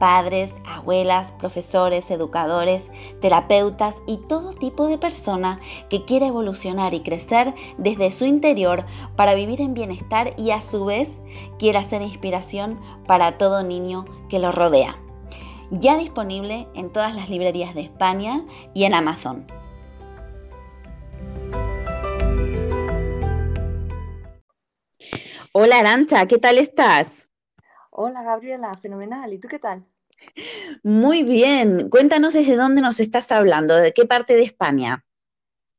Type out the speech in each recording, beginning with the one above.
padres, abuelas, profesores, educadores, terapeutas y todo tipo de persona que quiera evolucionar y crecer desde su interior para vivir en bienestar y a su vez quiera ser inspiración para todo niño que lo rodea. Ya disponible en todas las librerías de España y en Amazon. Hola Arancha, ¿qué tal estás? Hola Gabriela, fenomenal. ¿Y tú qué tal? Muy bien. Cuéntanos desde dónde nos estás hablando, de qué parte de España.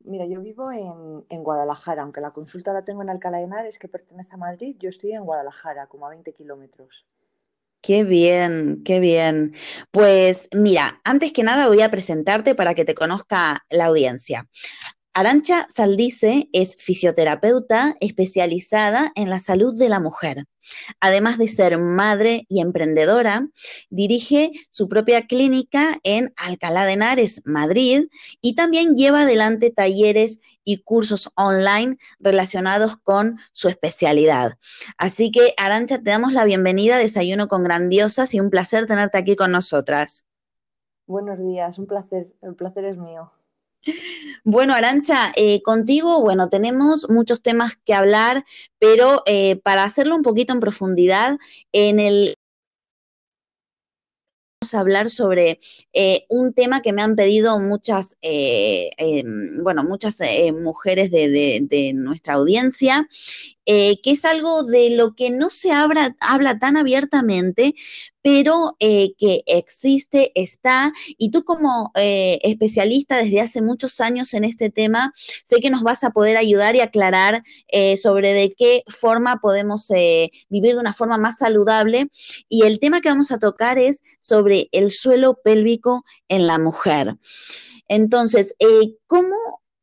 Mira, yo vivo en, Guadalajara, aunque la consulta la tengo en Alcalá de Henares, que pertenece a Madrid, yo estoy en Guadalajara, como a 20 kilómetros. Qué bien, qué bien. Pues mira, antes que nada voy a presentarte para que te conozca la audiencia. Arancha Saldice es fisioterapeuta especializada en la salud de la mujer. Además de ser madre y emprendedora, dirige su propia clínica en Alcalá de Henares, Madrid, y también lleva adelante talleres y cursos online relacionados con su especialidad. Así que, Arancha, te damos la bienvenida a Desayuno con Grandiosas y un placer tenerte aquí con nosotras. Buenos días, un placer, el placer es mío. Bueno, Arancha, eh, contigo, bueno, tenemos muchos temas que hablar, pero eh, para hacerlo un poquito en profundidad, en el vamos a hablar sobre eh, un tema que me han pedido muchas, em, bueno, muchas mujeres de, nuestra audiencia, que es algo de lo que no se habla, habla tan abiertamente, pero eh, que existe, está, y tú como eh, especialista desde hace muchos años en este tema, sé que nos vas a poder ayudar y aclarar eh, sobre de qué forma podemos vivir de una forma más saludable. Y el tema que vamos a tocar es sobre el suelo pélvico en la mujer. Entonces, ¿cómo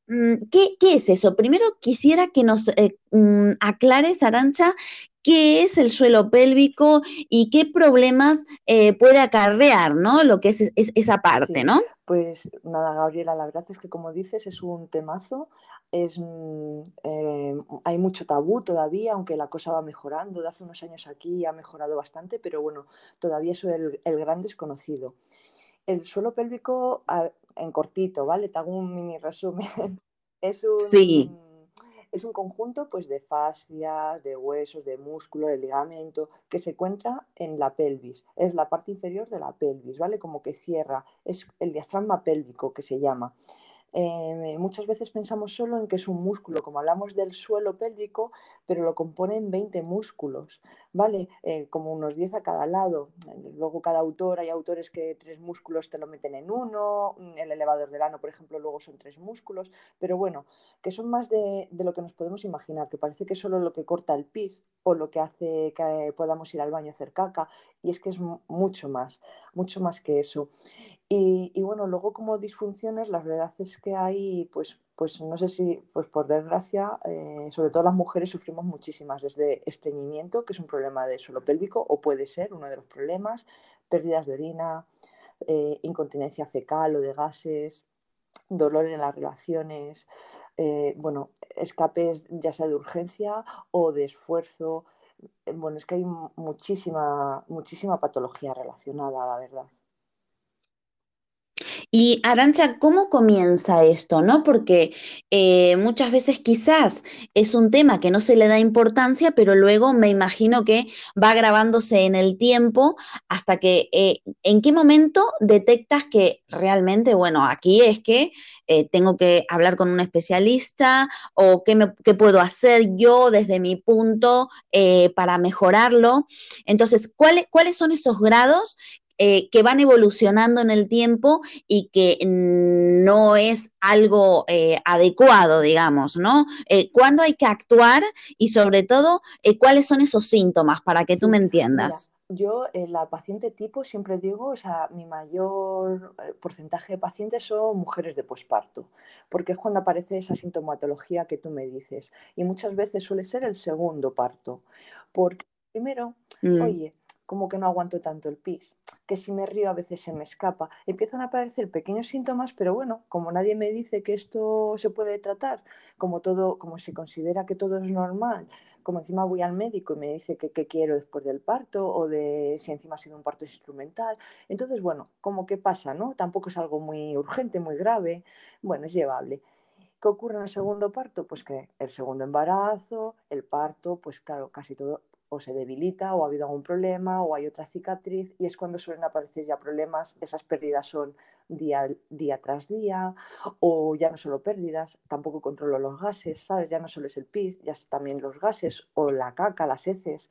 mm, ¿qué, es eso? Primero quisiera que nos mm, aclares, Arancha, qué es el suelo pélvico y qué problemas eh, puede acarrear, ¿no? Lo que es, esa parte, ¿no? Pues nada, Gabriela, la verdad es que como dices es un temazo, es, mm, eh, hay mucho tabú todavía, aunque la cosa va mejorando, de hace unos años aquí ha mejorado bastante, pero bueno, todavía es el, el gran desconocido. El suelo pélvico, en cortito, ¿vale? Te hago un mini resumen. Es un, sí es un conjunto pues, de fascias, de huesos, de músculo, de ligamento, que se encuentra en la pelvis. Es la parte inferior de la pelvis, ¿vale? Como que cierra. Es el diafragma pélvico que se llama. Eh, muchas veces pensamos solo en que es un músculo, como hablamos del suelo pélvico, pero lo componen 20 músculos, ¿vale? Eh, como unos 10 a cada lado. Luego cada autor, hay autores que tres músculos te lo meten en uno, el elevador del ano, por ejemplo, luego son tres músculos, pero bueno, que son más de, de lo que nos podemos imaginar, que parece que es solo lo que corta el pis lo que hace que podamos ir al baño a hacer caca, y es que es mucho más, mucho más que eso. Y, bueno, luego como disfunciones, la verdad es que hay, pues, pues no sé si, pues por desgracia, eh, sobre todo las mujeres sufrimos muchísimas, desde estreñimiento, que es un problema de suelo pélvico, o puede ser uno de los problemas, pérdidas de orina, eh, incontinencia fecal o de gases, dolor en las relaciones, eh, bueno, escapes ya sea de urgencia o de esfuerzo. Bueno, es que hay muchísima, muchísima patología relacionada, la verdad. Y Arancha, ¿cómo comienza esto? ¿No? Porque eh, muchas veces quizás es un tema que no se le da importancia, pero luego me imagino que va grabándose en el tiempo hasta que, eh, ¿en qué momento detectas que realmente, bueno, aquí es que eh, tengo que hablar con un especialista o qué, me, qué puedo hacer yo desde mi punto para mejorarlo? Entonces, ¿cuáles, ¿cuáles son esos grados eh, que van evolucionando en el tiempo y que no es algo eh, adecuado, digamos, ¿no? Eh, ¿Cuándo hay que actuar y sobre todo cuáles son esos síntomas para que tú me entiendas? yo, la paciente tipo, siempre digo, o sea, mi mayor porcentaje de pacientes son mujeres de posparto, porque es cuando aparece esa sintomatología que tú me dices. Y muchas veces suele ser el segundo parto, porque primero, mm. oye, como que no aguanto tanto el pis que si me río a veces se me escapa. Empiezan a aparecer pequeños síntomas, pero bueno, como nadie me dice que esto se puede tratar, como todo, como se considera que todo es normal, como encima voy al médico y me dice que qué quiero después del parto o de si encima ha sido un parto instrumental, entonces bueno, como que pasa, ¿no? Tampoco es algo muy urgente, muy grave, bueno, es llevable. ¿Qué ocurre en el segundo parto? Pues que el segundo embarazo, el parto, pues claro, casi todo o se debilita o ha habido algún problema o hay otra cicatriz y es cuando suelen aparecer ya problemas, esas pérdidas son día, día tras día o ya no solo pérdidas, tampoco controlo los gases, ¿sabes? Ya no solo es el pis, ya también los gases o la caca, las heces.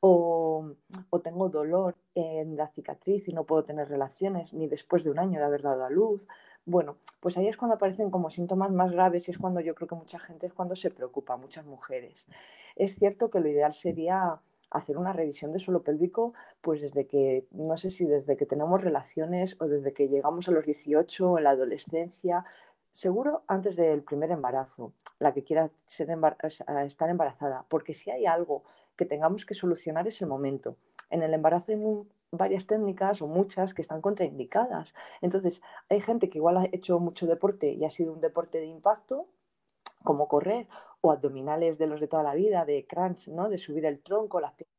O, o, tengo dolor en la cicatriz y no puedo tener relaciones ni después de un año de haber dado a luz. Bueno, pues ahí es cuando aparecen como síntomas más graves y es cuando yo creo que mucha gente es cuando se preocupa, muchas mujeres. Es cierto que lo ideal sería hacer una revisión de suelo pélvico, pues desde que, no sé si desde que tenemos relaciones o desde que llegamos a los 18 en la adolescencia, seguro antes del primer embarazo, la que quiera ser estar embarazada, porque si hay algo que tengamos que solucionar es el momento. En el embarazo hay varias técnicas o muchas que están contraindicadas. Entonces, hay gente que igual ha hecho mucho deporte y ha sido un deporte de impacto, como correr, o abdominales de los de toda la vida, de crunch, ¿no? de subir el tronco, las piernas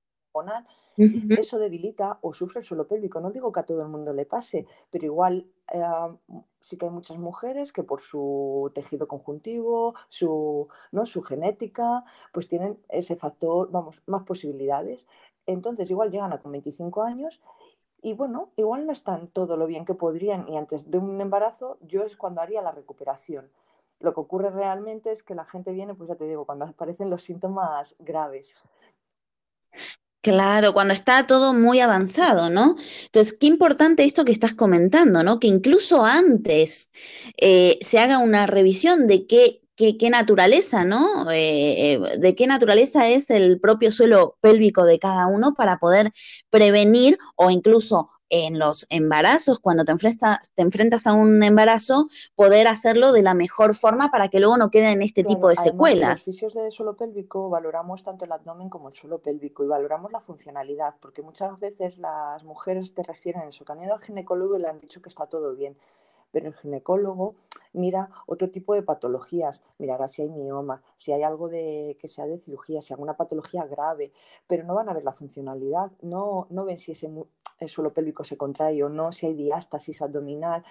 eso debilita o sufre el suelo pélvico. No digo que a todo el mundo le pase, pero igual eh, sí que hay muchas mujeres que por su tejido conjuntivo, su, ¿no? su genética, pues tienen ese factor, vamos, más posibilidades. Entonces, igual llegan a con 25 años y bueno, igual no están todo lo bien que podrían y antes de un embarazo yo es cuando haría la recuperación. Lo que ocurre realmente es que la gente viene, pues ya te digo, cuando aparecen los síntomas graves. Claro, cuando está todo muy avanzado, ¿no? Entonces, qué importante esto que estás comentando, ¿no? Que incluso antes eh, se haga una revisión de qué qué, naturaleza, ¿no? Eh, eh, de qué naturaleza es el propio suelo pélvico de cada uno para poder prevenir o incluso en los embarazos, cuando te enfrentas, te enfrentas a un embarazo, poder hacerlo de la mejor forma para que luego no queden este tipo de secuelas. los fisios de suelo pélvico valoramos tanto el abdomen como el suelo pélvico y valoramos la funcionalidad, porque muchas veces las mujeres te refieren en su camino al ginecólogo y le han dicho que está todo bien pero el ginecólogo mira otro tipo de patologías, mirará si hay mioma, si hay algo de, que sea de cirugía, si hay alguna patología grave, pero no van a ver la funcionalidad, no, no ven si ese, el suelo pélvico se contrae o no, si hay diástasis abdominal,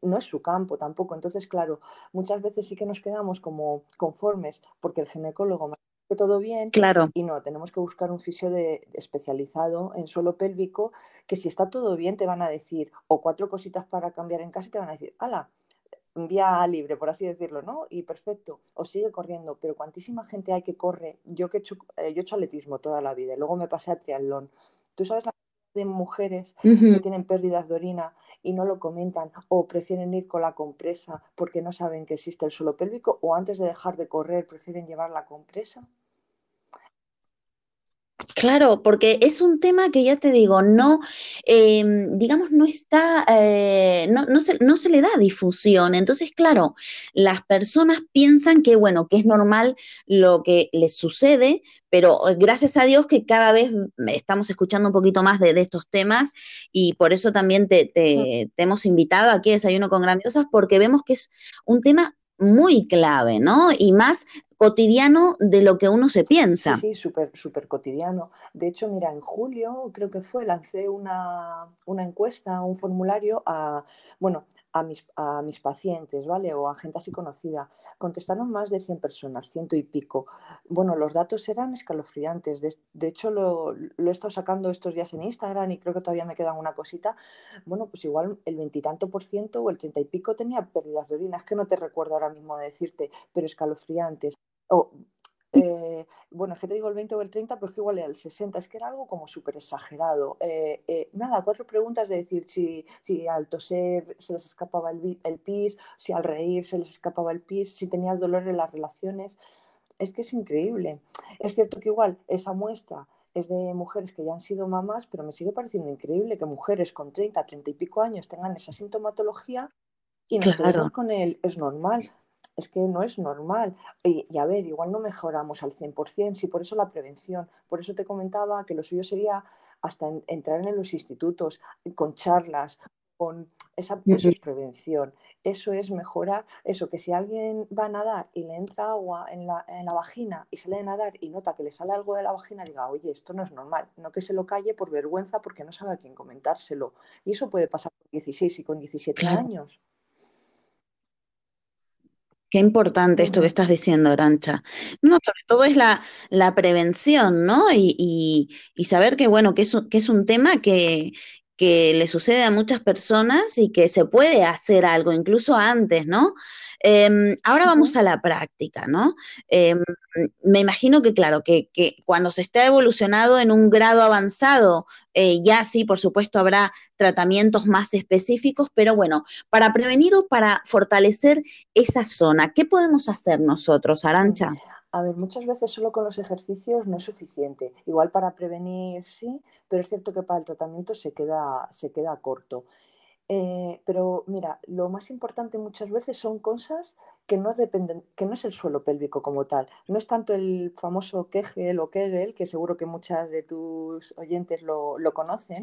no es su campo tampoco. Entonces, claro, muchas veces sí que nos quedamos como conformes porque el ginecólogo todo bien. Claro. Y no, tenemos que buscar un fisio de, especializado en suelo pélvico que si está todo bien te van a decir, o cuatro cositas para cambiar en casa y te van a decir, ala, vía libre, por así decirlo, ¿no? Y perfecto, o sigue corriendo, pero cuantísima gente hay que corre. Yo que he hecho, eh, yo he hecho atletismo toda la vida, y luego me pasé a triatlón. ¿Tú sabes la de mujeres que tienen pérdidas de orina y no lo comentan o prefieren ir con la compresa porque no saben que existe el suelo pélvico o antes de dejar de correr prefieren llevar la compresa? Claro, porque es un tema que ya te digo, no, em, digamos, no está, eh, no, no, se, no, se, le da difusión. Entonces, claro, las personas piensan que, bueno, que es normal lo que les sucede, pero eh, gracias a Dios que cada vez estamos escuchando un poquito más de, estos temas y por eso también te, te, te hemos invitado aquí a Desayuno con Grandiosas, porque vemos que es un tema muy clave, ¿no? Y más cotidiano de lo que uno se piensa. Sí, sí, súper, súper cotidiano. De hecho, mira, en julio creo que fue, lancé una, una encuesta, un formulario a, bueno, a mis, a mis pacientes, ¿vale? O a gente así conocida. Contestaron más de 100 personas, ciento y pico. Bueno, los datos eran escalofriantes. De, hecho, lo, lo, he estado sacando estos días en Instagram y creo que todavía me queda una cosita. Bueno, pues igual el veintitanto por ciento o el treinta y pico tenía pérdidas de orina. Es que no te recuerdo ahora mismo decirte, pero escalofriantes. O eh, bueno, es que te digo el 20 o el 30, pero es que igual era el 60, es que era algo como súper exagerado. Eh, eh, nada, cuatro preguntas de decir si, si al toser se les escapaba el, el, pis, si al reír se les escapaba el pis, si tenías dolor en las relaciones. Es que es increíble. Es cierto que igual esa muestra es de mujeres que ya han sido mamás, pero me sigue pareciendo increíble que mujeres con 30, 30 y pico años tengan esa sintomatología y nos quedemos con él, es normal es que no es normal. Y, a ver, igual no mejoramos al 100%, sí, por eso la prevención. Por eso te comentaba que lo suyo sería hasta entrar en los institutos, con charlas, con esa eso es prevención. Eso es mejorar, eso que si alguien va a nadar y le entra agua en la, en la vagina y sale de nadar y nota que le sale algo de la vagina, diga, oye, esto no es normal. No que se lo calle por vergüenza porque no sabe a quién comentárselo. Y eso puede pasar con 16 y con 17 años. Qué importante esto que estás diciendo, Arancha. No, sobre todo es la, la prevención, ¿no? Y, y, saber que, bueno, que es, que es un tema que, que le sucede a muchas personas y que se puede hacer algo, incluso antes, ¿no? Em, ahora vamos a la práctica, ¿no? Em, me imagino que, claro, que, cuando se esté evolucionado en un grado avanzado, eh, ya sí, por supuesto, habrá tratamientos más específicos, pero bueno, para prevenir o para fortalecer esa zona, ¿qué podemos hacer nosotros, Arancha? A ver, muchas veces solo con los ejercicios no es suficiente. Igual para prevenir sí, pero es cierto que para el tratamiento se queda, se queda corto. Eh, pero mira, lo más importante muchas veces son cosas que no dependen, que no es el suelo pélvico como tal. No es tanto el famoso Kegel o Kegel, que seguro que muchas de tus oyentes lo, conocen.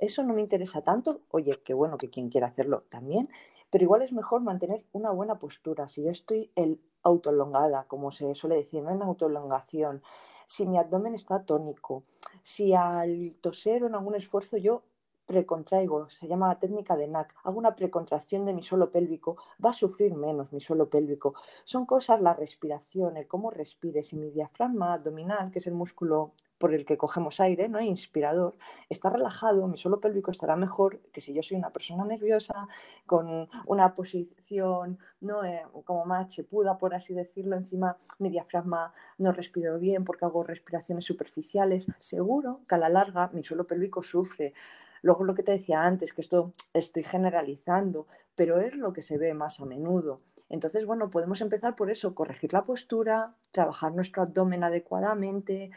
Eso no me interesa tanto. Oye, qué bueno que quien quiera hacerlo también. Pero igual es mejor mantener una buena postura. Si yo estoy el autolongada, como se suele decir, no en autolongación, si mi abdomen está tónico, si al toser o en algún esfuerzo yo precontraigo, se llama la técnica de NAC, hago una precontracción de mi suelo pélvico, va a sufrir menos mi suelo pélvico. Son cosas, la respiración, el cómo respires y mi diafragma abdominal, que es el músculo por el que cogemos aire, ¿no? inspirador, está relajado, mi suelo pélvico estará mejor que si yo soy una persona nerviosa, con una posición ¿no? Eh, como más chepuda, por así decirlo, encima mi diafragma no respiro bien porque hago respiraciones superficiales, seguro que a la larga mi suelo pélvico sufre. Luego lo que te decía antes, que esto estoy generalizando, pero es lo que se ve más a menudo. Entonces, bueno, podemos empezar por eso, corregir la postura, trabajar nuestro abdomen adecuadamente,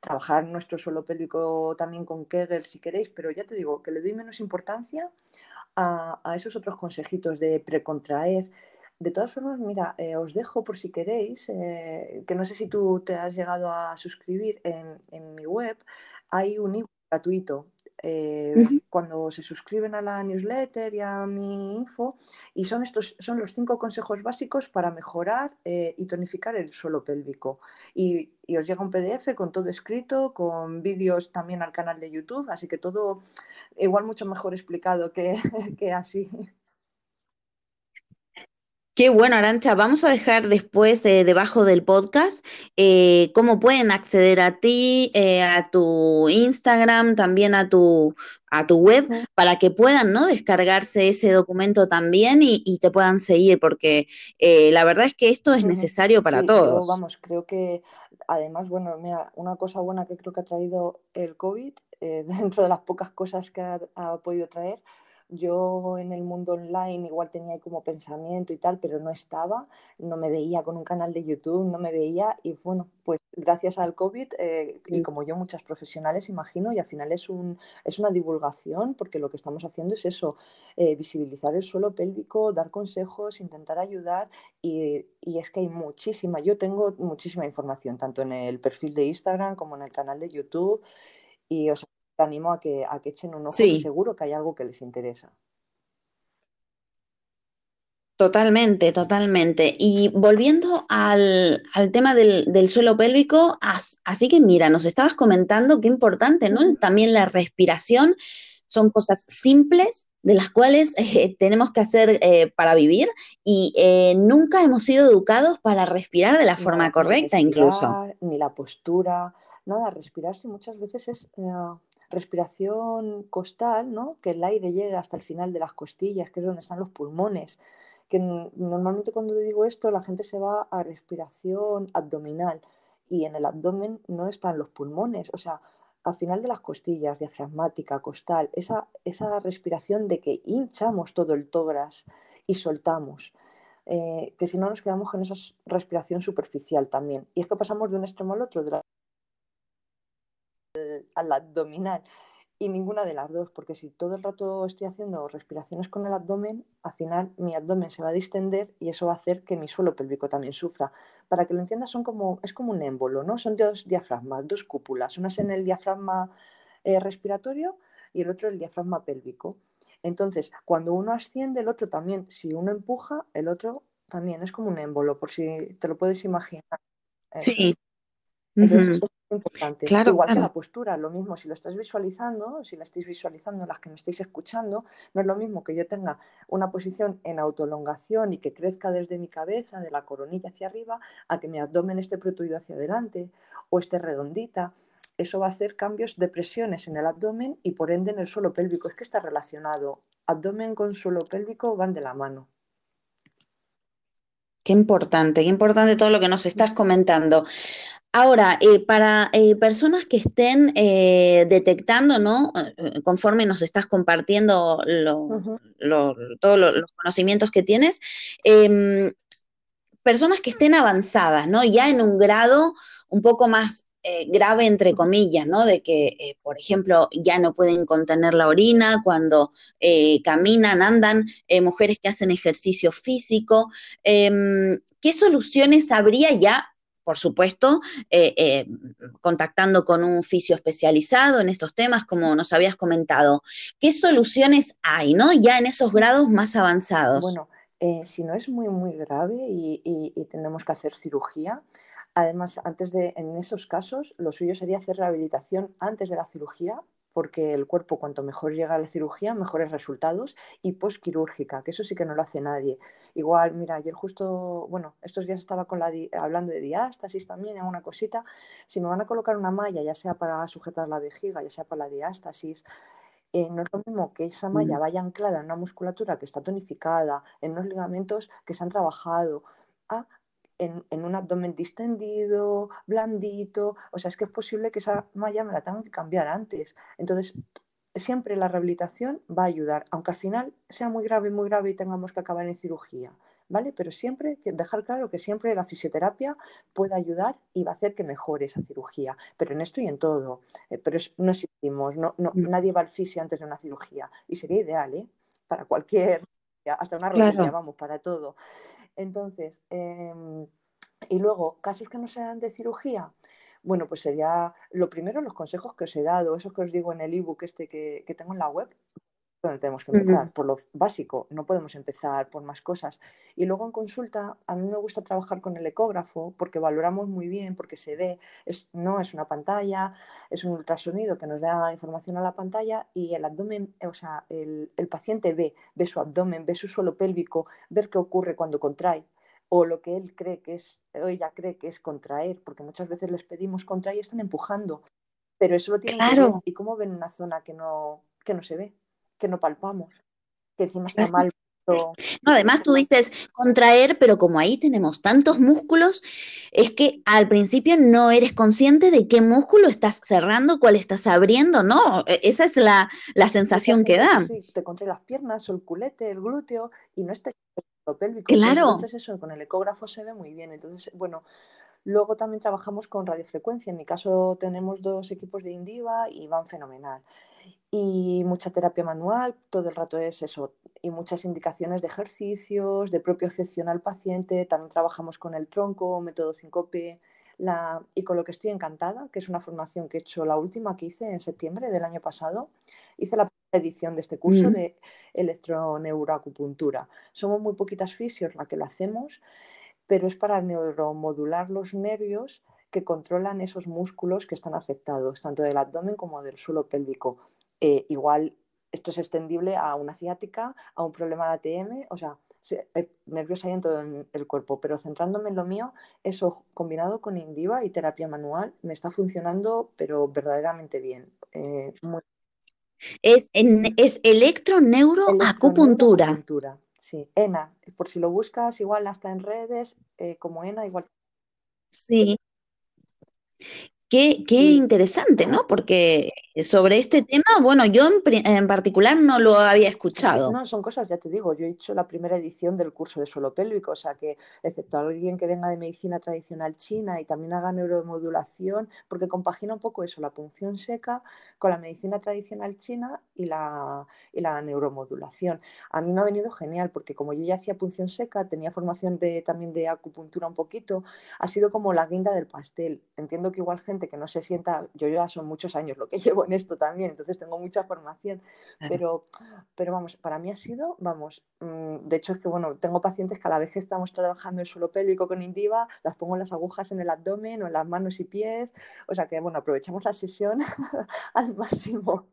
trabajar nuestro suelo pélvico también con Kegel si queréis, pero ya te digo que le doy menos importancia a, esos otros consejitos de precontraer. De todas formas, mira, eh, os dejo por si queréis, eh, que no sé si tú te has llegado a suscribir en, en mi web, hay un ebook gratuito eh, cuando se suscriben a la newsletter y a mi info, y son estos son los cinco consejos básicos para mejorar eh, y tonificar el suelo pélvico. Y, os llega un PDF con todo escrito, con vídeos también al canal de YouTube, así que todo igual mucho mejor explicado que, que así. Qué bueno, Arancha. Vamos a dejar después eh, debajo del podcast eh, cómo pueden acceder a ti, eh, a tu Instagram, también a tu, a tu web, para que puedan ¿no? descargarse ese documento también y, te puedan seguir, porque la verdad es que esto es necesario para todos. vamos, creo que además, bueno, mira, una cosa buena que creo que ha traído el COVID, dentro de las pocas cosas que ha podido traer, yo en el mundo online igual tenía como pensamiento y tal, pero no estaba, no me veía con un canal de YouTube, no me veía y bueno, pues gracias al COVID eh, y como yo muchas profesionales imagino y al final es, un, es una divulgación porque lo que estamos haciendo es eso, eh, visibilizar el suelo pélvico, dar consejos, intentar ayudar y, y, es que hay muchísima, yo tengo muchísima información tanto en el perfil de Instagram como en el canal de YouTube y os te animo a que, a que echen un ojo, seguro que hay algo que les interesa. Totalmente, totalmente. Y volviendo al, tema del, suelo pélvico, así que mira, nos estabas comentando qué importante, ¿no? También la respiración son cosas simples de las cuales eh, tenemos que hacer eh, para vivir y eh, nunca hemos sido educados para respirar de la forma correcta incluso. Ni la postura, nada, respirarse muchas veces es respiración costal, ¿no? que el aire llegue hasta el final de las costillas, que es donde están los pulmones. Que normalmente cuando digo esto la gente se va a respiración abdominal y en el abdomen no están los pulmones, o sea, al final de las costillas, diafragmática, costal, esa, esa respiración de que hinchamos todo el tórax y soltamos. Eh, que si no nos quedamos con esa respiración superficial también. Y es que pasamos de un extremo al otro, de al abdominal y ninguna de las dos, porque si todo el rato estoy haciendo respiraciones con el abdomen, al final mi abdomen se va a distender y eso va a hacer que mi suelo pélvico también sufra. Para que lo entiendas, son como, es como un émbolo, ¿no? Son dos diafragmas, dos cúpulas, una es en el diafragma eh, respiratorio y el otro el diafragma pélvico. Entonces, cuando uno asciende, el otro también, si uno empuja, el otro también es como un émbolo, por si te lo puedes imaginar. Sí, entonces, es importante. Igual que la postura, lo mismo, si lo estás visualizando, si la estáis visualizando, las que me estáis escuchando, no es lo mismo que yo tenga una posición en autolongación y que crezca desde mi cabeza, de la coronilla hacia arriba, a que mi abdomen esté protuido hacia adelante o esté redondita. Eso va a hacer cambios de presiones en el abdomen y por ende en el suelo pélvico. Es que está relacionado. Abdomen con suelo pélvico van de la mano. Qué importante, qué importante todo lo que nos estás comentando. Ahora, eh, para eh, personas que estén eh, detectando, ¿no? Conforme nos estás compartiendo todos los conocimientos que tienes, em, personas que estén avanzadas, ¿no? Ya en un grado un poco más grave, entre comillas, ¿no? De que, por ejemplo, ya no pueden contener la orina cuando caminan, andan, mujeres que hacen ejercicio físico. Em, ¿Qué soluciones habría ya por supuesto, eh, eh, contactando con un fisio especializado en estos temas, como nos habías comentado. ¿Qué soluciones hay, no? Ya en esos grados más avanzados. Bueno, eh, si no es muy, muy grave y, y, tenemos que hacer cirugía, además, antes de, en esos casos, lo suyo sería hacer rehabilitación antes de la cirugía porque el cuerpo cuanto mejor llega a la cirugía, mejores resultados y postquirúrgica, que eso sí que no lo hace nadie. Igual, mira, ayer justo, bueno, estos días estaba con la hablando de diástasis también, en una cosita, si me van a colocar una malla, ya sea para sujetar la vejiga, ya sea para la diástasis, eh, no es lo mismo que esa malla vaya anclada en una musculatura que está tonificada, en unos ligamentos que se han trabajado, a en, un abdomen distendido, blandito. O sea, es que es posible que esa malla me la tengan que cambiar antes. Entonces, siempre la rehabilitación va a ayudar, aunque al final sea muy grave, muy grave y tengamos que acabar en cirugía. ¿Vale? Pero siempre dejar claro que siempre la fisioterapia puede ayudar y va a hacer que mejore esa cirugía. Pero en esto y en todo. Eh, pero no existimos, no, no, mm. nadie va al fisio antes de una cirugía. Y sería ideal, ¿eh? Para cualquier, hasta una rodilla, vamos, para todo. Entonces, em, y luego, casos que no sean de cirugía, bueno, pues sería lo primero los consejos que os he dado, esos que os digo en el ebook este que, que tengo en la web, donde tenemos que empezar, por lo básico, no podemos empezar por más cosas. Y luego en consulta, a mí me gusta trabajar con el ecógrafo porque valoramos muy bien, porque se ve, es, no es una pantalla, es un ultrasonido que nos da información a la pantalla y el abdomen, o sea, el, el paciente ve, ve su abdomen, ve su suelo pélvico, ver qué ocurre cuando contrae o lo que él cree que es, o ella cree que es contraer, porque muchas veces les pedimos contraer y están empujando, pero eso lo tienen que ver. ¿Y cómo ven una zona que no, que no se ve, que no palpamos, que encima está mal? No, además tú dices contraer, pero como ahí tenemos tantos músculos, es que al principio no eres consciente de qué músculo estás cerrando, cuál estás abriendo, ¿no? E, esa es la, la sensación que da. Sí, te contrae las piernas o el culete, el glúteo, y no está pélvico. Claro. Entonces eso con el ecógrafo se ve muy bien. Entonces, bueno, luego también trabajamos con radiofrecuencia. En mi caso tenemos dos equipos de Indiva y van fenomenal. Y mucha terapia manual, todo el rato es eso. Y muchas indicaciones de ejercicios, de propio excepción al paciente. También trabajamos con el tronco, método 5P. La, y con lo que estoy encantada, que es una formación que he hecho la última que hice en septiembre del año pasado. Hice la edición de este curso de electroneuroacupuntura. Somos muy poquitas fisios las que lo hacemos, pero es para neuromodular los nervios que controlan esos músculos que están afectados, tanto del abdomen como del suelo pélvico. Eh, igual esto es extendible a una ciática, a un problema de ATM, o sea, nervios hay en todo el cuerpo, pero centrándome en lo mío, eso combinado con Indiva y terapia manual me está funcionando, pero verdaderamente bien. Eh, es, en, es electroneuroacupuntura. Sí, ENA. Por si lo buscas, igual hasta en redes, eh, como ENA, igual. Sí. Qué, qué interesante, ¿no? Porque sobre este tema, bueno, yo en, particular no lo había escuchado. no, son cosas, ya te digo, yo he hecho la primera edición del curso de suelo pélvico, o sea que, excepto alguien que venga de medicina tradicional china y también haga neuromodulación, porque compagina un poco eso, la punción seca con la medicina tradicional china y la, y la neuromodulación. A mí me ha venido genial, porque como yo ya hacía punción seca, tenía formación de, también de acupuntura un poquito, ha sido como la guinda del pastel. Entiendo que igual gente que no se sienta, yo ya son muchos años lo que llevo en esto también, entonces tengo mucha formación, pero, pero vamos, para mí ha sido, vamos, mm, de hecho es que, bueno, tengo pacientes que a la vez que estamos trabajando el suelo pélvico con Indiva, las pongo las agujas en el abdomen o en las manos y pies, o sea que, bueno, aprovechamos la sesión al máximo.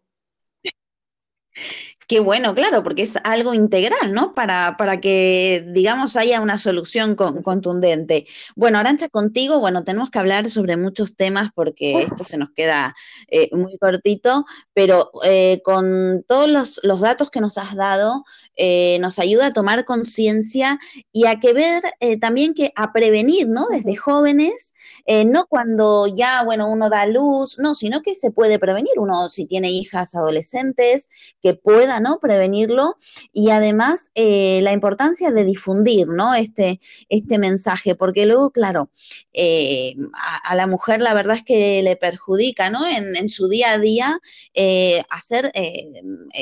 Qué bueno, claro, porque es algo integral, ¿no? Para, para que, digamos, haya una solución contundente. Bueno, Arancha, contigo, bueno, tenemos que hablar sobre muchos temas porque esto se nos queda eh, muy cortito, pero eh, con todos los, datos que nos has dado, eh, nos ayuda a tomar conciencia y a que ver también que a prevenir, ¿no? Desde jóvenes, no cuando ya, bueno, uno da luz, no, sino que se puede prevenir, uno si tiene hijas adolescentes, que pueda ¿no? Prevenirlo y además eh, la importancia de difundir, ¿no? Este, este mensaje, porque luego, claro, eh, a, la mujer la verdad es que le perjudica, ¿no? En, su día a día eh, hacer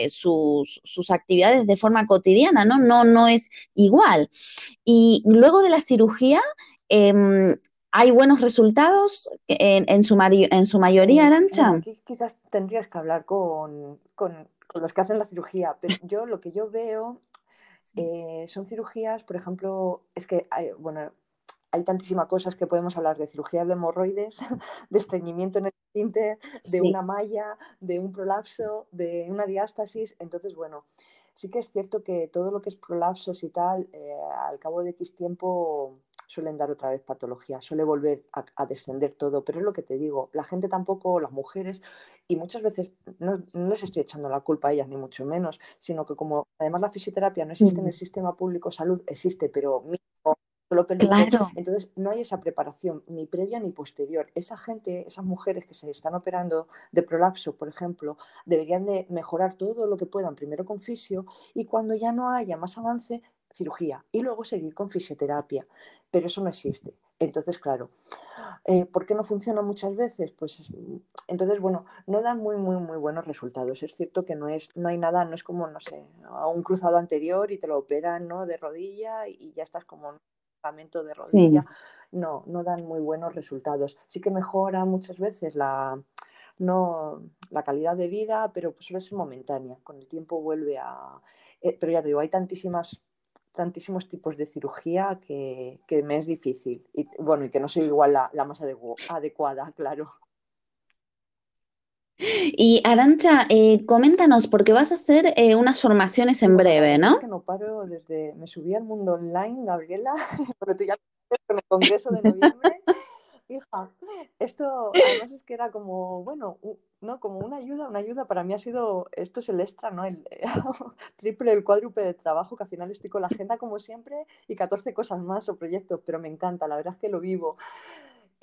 sus, sus, actividades de forma cotidiana, ¿no? No, no es igual. Y luego de la cirugía, em, ¿Hay buenos resultados en, su, en su mayoría, Arancha? Quizás tendrías que hablar con, los que hacen la cirugía, pero yo lo que yo veo eh, son cirugías, por ejemplo, es que hay, bueno, hay tantísimas cosas que podemos hablar de cirugías de hemorroides, de estreñimiento en el esfínter, de una malla, de un prolapso, de una diástasis. Entonces, bueno, sí que es cierto que todo lo que es prolapsos y tal, eh, al cabo de X tiempo suelen dar otra vez patología, suele volver a, descender todo, pero es lo que te digo, la gente tampoco, las mujeres, y muchas veces no, les estoy echando la culpa a ellas, ni mucho menos, sino que como además la fisioterapia no existe en el sistema público salud, existe, pero Claro. Entonces, no hay esa preparación ni previa ni posterior. Esa gente, esas mujeres que se están operando de prolapso, por ejemplo, deberían de mejorar todo lo que puedan, primero con fisio, y cuando ya no haya más avance, cirugía, y luego seguir con fisioterapia. Pero eso no existe. Entonces, claro, eh, ¿por qué no funciona muchas veces? Pues entonces, bueno, no dan muy, muy, muy buenos resultados. Es cierto que no, es, no hay nada, no es como, no sé, a un cruzado anterior y te lo operan, ¿no? De rodilla y ya estás como de rodilla, no, no dan muy buenos resultados. Sí que mejora muchas veces la, no, la calidad de vida, pero pues suele ser momentánea. Con el tiempo vuelve a... Eh, pero ya te digo, hay tantísimas tantísimos tipos de cirugía que, que, me es difícil. Y bueno, y que no soy igual la, la más adecuada, claro. Y Arancha, eh, coméntanos, porque vas a hacer eh, unas formaciones en breve, ¿no? que no paro desde, me subí al mundo online, Gabriela, pero tú ya con el congreso de noviembre. Hija, esto además es que era como, bueno, ¿no? Como una ayuda, una ayuda para mí ha sido, esto es el extra, ¿no? El triple, el cuádruple de trabajo, que al final estoy con la agenda como siempre y 14 cosas más o proyectos, pero me encanta, la verdad es que lo vivo.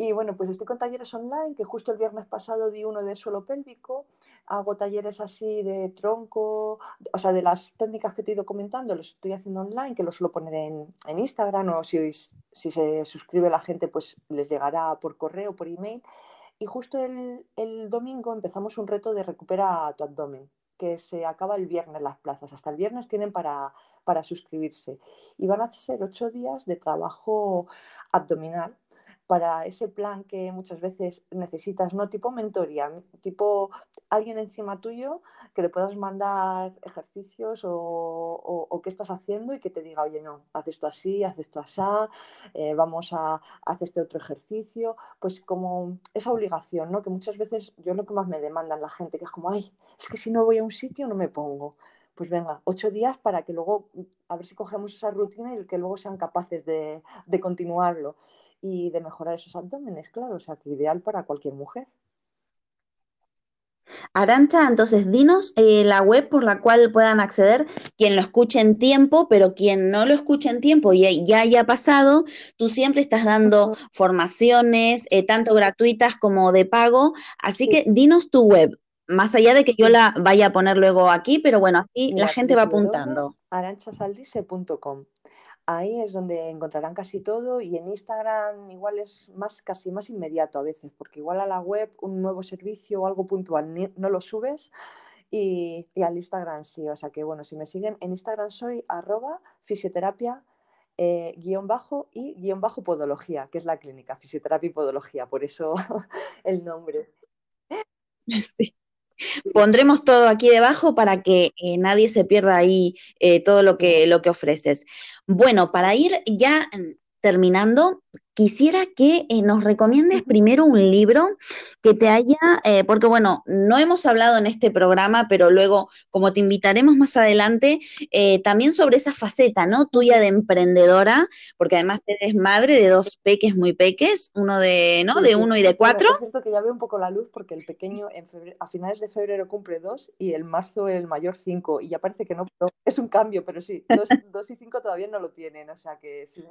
Y bueno, pues estoy con talleres online, que justo el viernes pasado di uno de suelo pélvico, hago talleres así de tronco, o sea, de las técnicas que te he ido comentando, los estoy haciendo online, que los suelo poner en, en Instagram o si, si se suscribe la gente, pues les llegará por correo, por email. Y justo el, el domingo empezamos un reto de recupera tu abdomen, que se acaba el viernes las plazas. Hasta el viernes tienen para, para suscribirse. Y van a ser ocho días de trabajo abdominal para ese plan que muchas veces necesitas, ¿no? Tipo mentoría, tipo alguien encima tuyo que le puedas mandar ejercicios o, qué estás haciendo y que te diga, oye, no, haz esto así, haz esto así, eh, vamos a hacer este otro ejercicio, pues como esa obligación, ¿no? Que muchas veces yo es lo que más me demandan la gente, que es como, ay, es que si no voy a un sitio no me pongo pues venga, ocho días para que luego, a ver si cogemos esa rutina y que luego sean capaces de, de continuarlo y de mejorar esos abdómenes, claro, o sea, que ideal para cualquier mujer. Arancha, entonces dinos eh, la web por la cual puedan acceder quien lo escuche en tiempo, pero quien no lo escuche en tiempo y ya haya pasado, tú siempre estás dando formaciones, eh, tanto gratuitas como de pago, así que dinos tu web, más allá de que yo la vaya a poner luego aquí, pero bueno, así la gente va apuntando. aranchasaldice.com Ahí es donde encontrarán casi todo y en Instagram igual es más casi más inmediato a veces, porque igual a la web un nuevo servicio o algo puntual no lo subes y, al Instagram sí. O sea que bueno, si me siguen en Instagram soy arroba fisioterapia eh, y podología, que es la clínica, fisioterapia y podología, por eso el nombre. Sí. Pondremos todo aquí debajo para que eh, nadie se pierda ahí eh, todo lo que, lo que ofreces. Bueno, para ir ya mm, terminando, quisiera que eh, nos recomiendes primero un libro que te haya, eh, porque bueno, no hemos hablado en este programa, pero luego, como te invitaremos más adelante, eh, también sobre esa faceta, ¿no? Tuya de emprendedora, porque además eres madre de dos peques muy peques, uno de, ¿no? de uno y de cuatro. Es cierto que ya veo un poco la luz porque el pequeño en a finales de febrero cumple dos y el marzo el mayor cinco y ya parece que no, es un cambio, pero sí, dos, dos y cinco todavía no lo tienen, o sea que sí.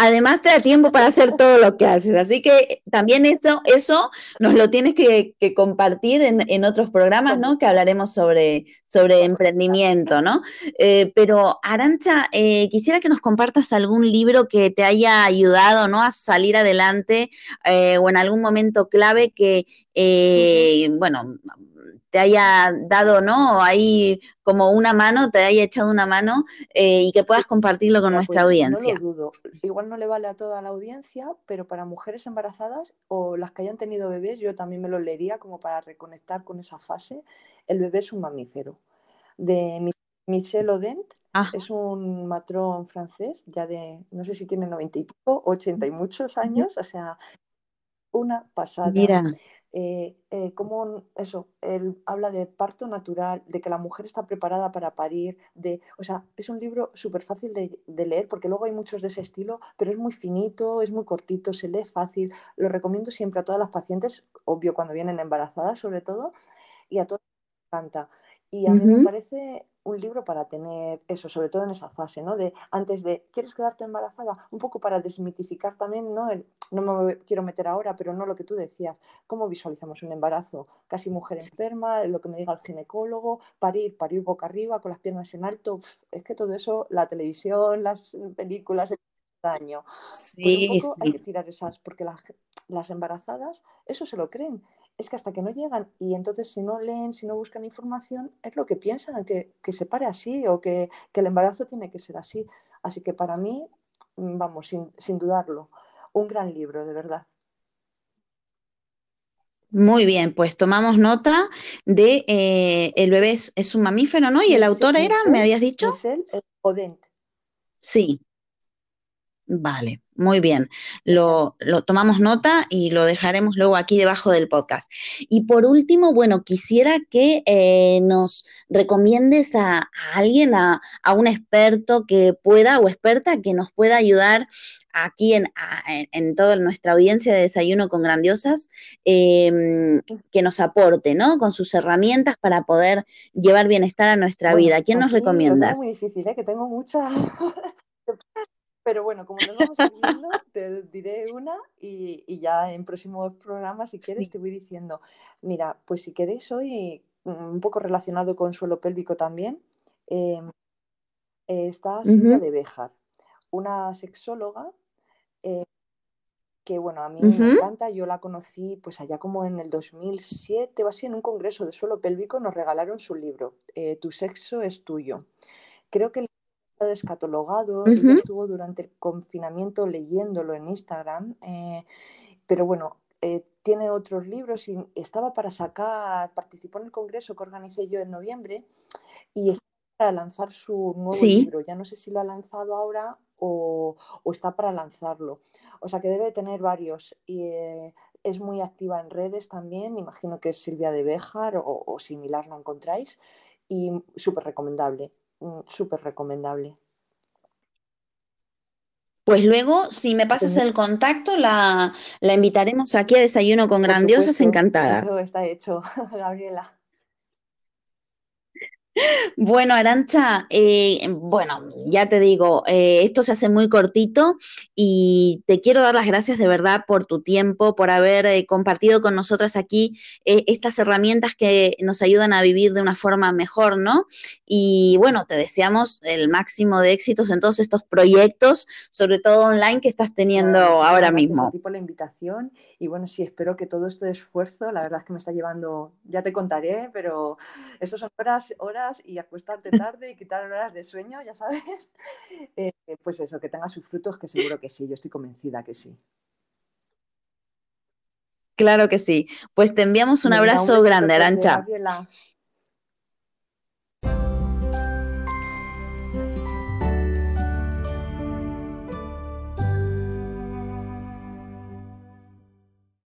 Además te da tiempo para hacer todo lo que haces. Así que también eso, eso nos lo tienes que, compartir en, otros programas, ¿no? Que hablaremos sobre, sobre emprendimiento, ¿no? Eh, pero Arancha, eh, quisiera que nos compartas algún libro que te haya ayudado, ¿no? A salir adelante eh, o en algún momento clave que, bueno, te haya dado, ¿no? Ahí como una mano, te haya echado una mano eh, y que puedas compartirlo con nuestra pues, audiencia. No lo dudo. Igual no le vale a toda la audiencia, pero para mujeres embarazadas o las que hayan tenido bebés, yo también me lo leería como para reconectar con esa fase. El bebé es un mamífero. De Michel Odent, es un matrón francés, ya de, no sé si tiene 90 y poco, 80 y muchos años, o sea, una pasada. Mira eh, eh, como eso, él habla de parto natural, de que la mujer está preparada para parir, de, o sea, es un libro súper fácil de, leer porque luego hay muchos de ese estilo, pero es muy finito, es muy cortito, se lee fácil, lo recomiendo siempre a todas las pacientes, obvio cuando vienen embarazadas sobre todo, y a todas les encanta. Y a mí me parece un libro para tener eso, sobre todo en esa fase, ¿no? De antes de, ¿quieres quedarte embarazada? Un poco para desmitificar también, ¿no? no me quiero meter ahora, pero no lo que tú decías. ¿Cómo visualizamos un embarazo? Casi mujer enferma, lo que me diga el ginecólogo, parir, parir boca arriba, con las piernas en alto. es que todo eso, la televisión, las películas, el daño. Pues sí, un poco hay que tirar esas, porque las embarazadas eso se lo creen es que hasta que no llegan y entonces si no leen, si no buscan información, es lo que piensan, que, se pare así o que, el embarazo tiene que ser así. Así que para mí, mm, vamos, sin, dudarlo, un gran libro, de verdad. Muy bien, pues tomamos nota de eh, El bebé es, un mamífero, ¿no? Y el autor era, ¿me habías dicho? Odent. Sí, Vale, muy bien. Lo, tomamos nota y lo dejaremos luego aquí debajo del podcast. Y por último, bueno, quisiera que eh, nos recomiendes a, alguien, a, un experto que pueda o experta que nos pueda ayudar aquí en, en, toda nuestra audiencia de Desayuno con Grandiosas, em, que nos aporte, ¿no? Con sus herramientas para poder llevar bienestar a nuestra vida. ¿Quién nos recomiendas? Es muy difícil, ¿eh? que tengo muchas Pero bueno, como nos vamos viendo, te diré una y, ya en próximos programas, si quieres, te voy diciendo. Mira, pues si queréis hoy, un poco relacionado con suelo pélvico también, em, está Silvia de Béjar, una sexóloga eh, que, bueno, a mí me encanta. Yo la conocí pues allá como en el 2007 o así, en un congreso de suelo pélvico, nos regalaron su libro, eh, Tu sexo es tuyo. Creo que descatalogado y estuvo durante el confinamiento leyéndolo en Instagram, eh, pero bueno, eh, tiene otros libros y estaba para sacar, participó en el congreso que organicé yo en noviembre y está para lanzar su nuevo libro. Ya no sé si lo ha lanzado ahora o, está para lanzarlo. O sea que debe tener varios. Y, eh, es muy activa en redes también, imagino que es Silvia de Béjar o, o similar la encontráis y súper recomendable. Mm, súper recomendable. Pues luego, si me pasas el contacto, la, la invitaremos aquí a Desayuno con Grandiosas Encantadas. Eso está hecho, Gabriela. Bueno, Arancha, eh, bueno, ya te digo, eh, esto se hace muy cortito y te quiero dar las gracias de verdad por tu tiempo, por haber eh, compartido con nosotras aquí estas herramientas que nos ayudan a vivir de una forma mejor, ¿no? Y bueno, te deseamos el máximo de éxitos en todos estos proyectos, sobre todo online que estás teniendo ahora mismo. A ti por la invitación y bueno, sí, espero que todo este esfuerzo, la verdad es que me está llevando, ya te contaré, pero eso son horas, horas y acostarte tarde y quitar horas de sueño, ya sabes. Eh, pues eso, que tenga sus frutos, que seguro que sí, yo estoy convencida que sí. Claro que sí. Pues te enviamos un abrazo grande, Arancha.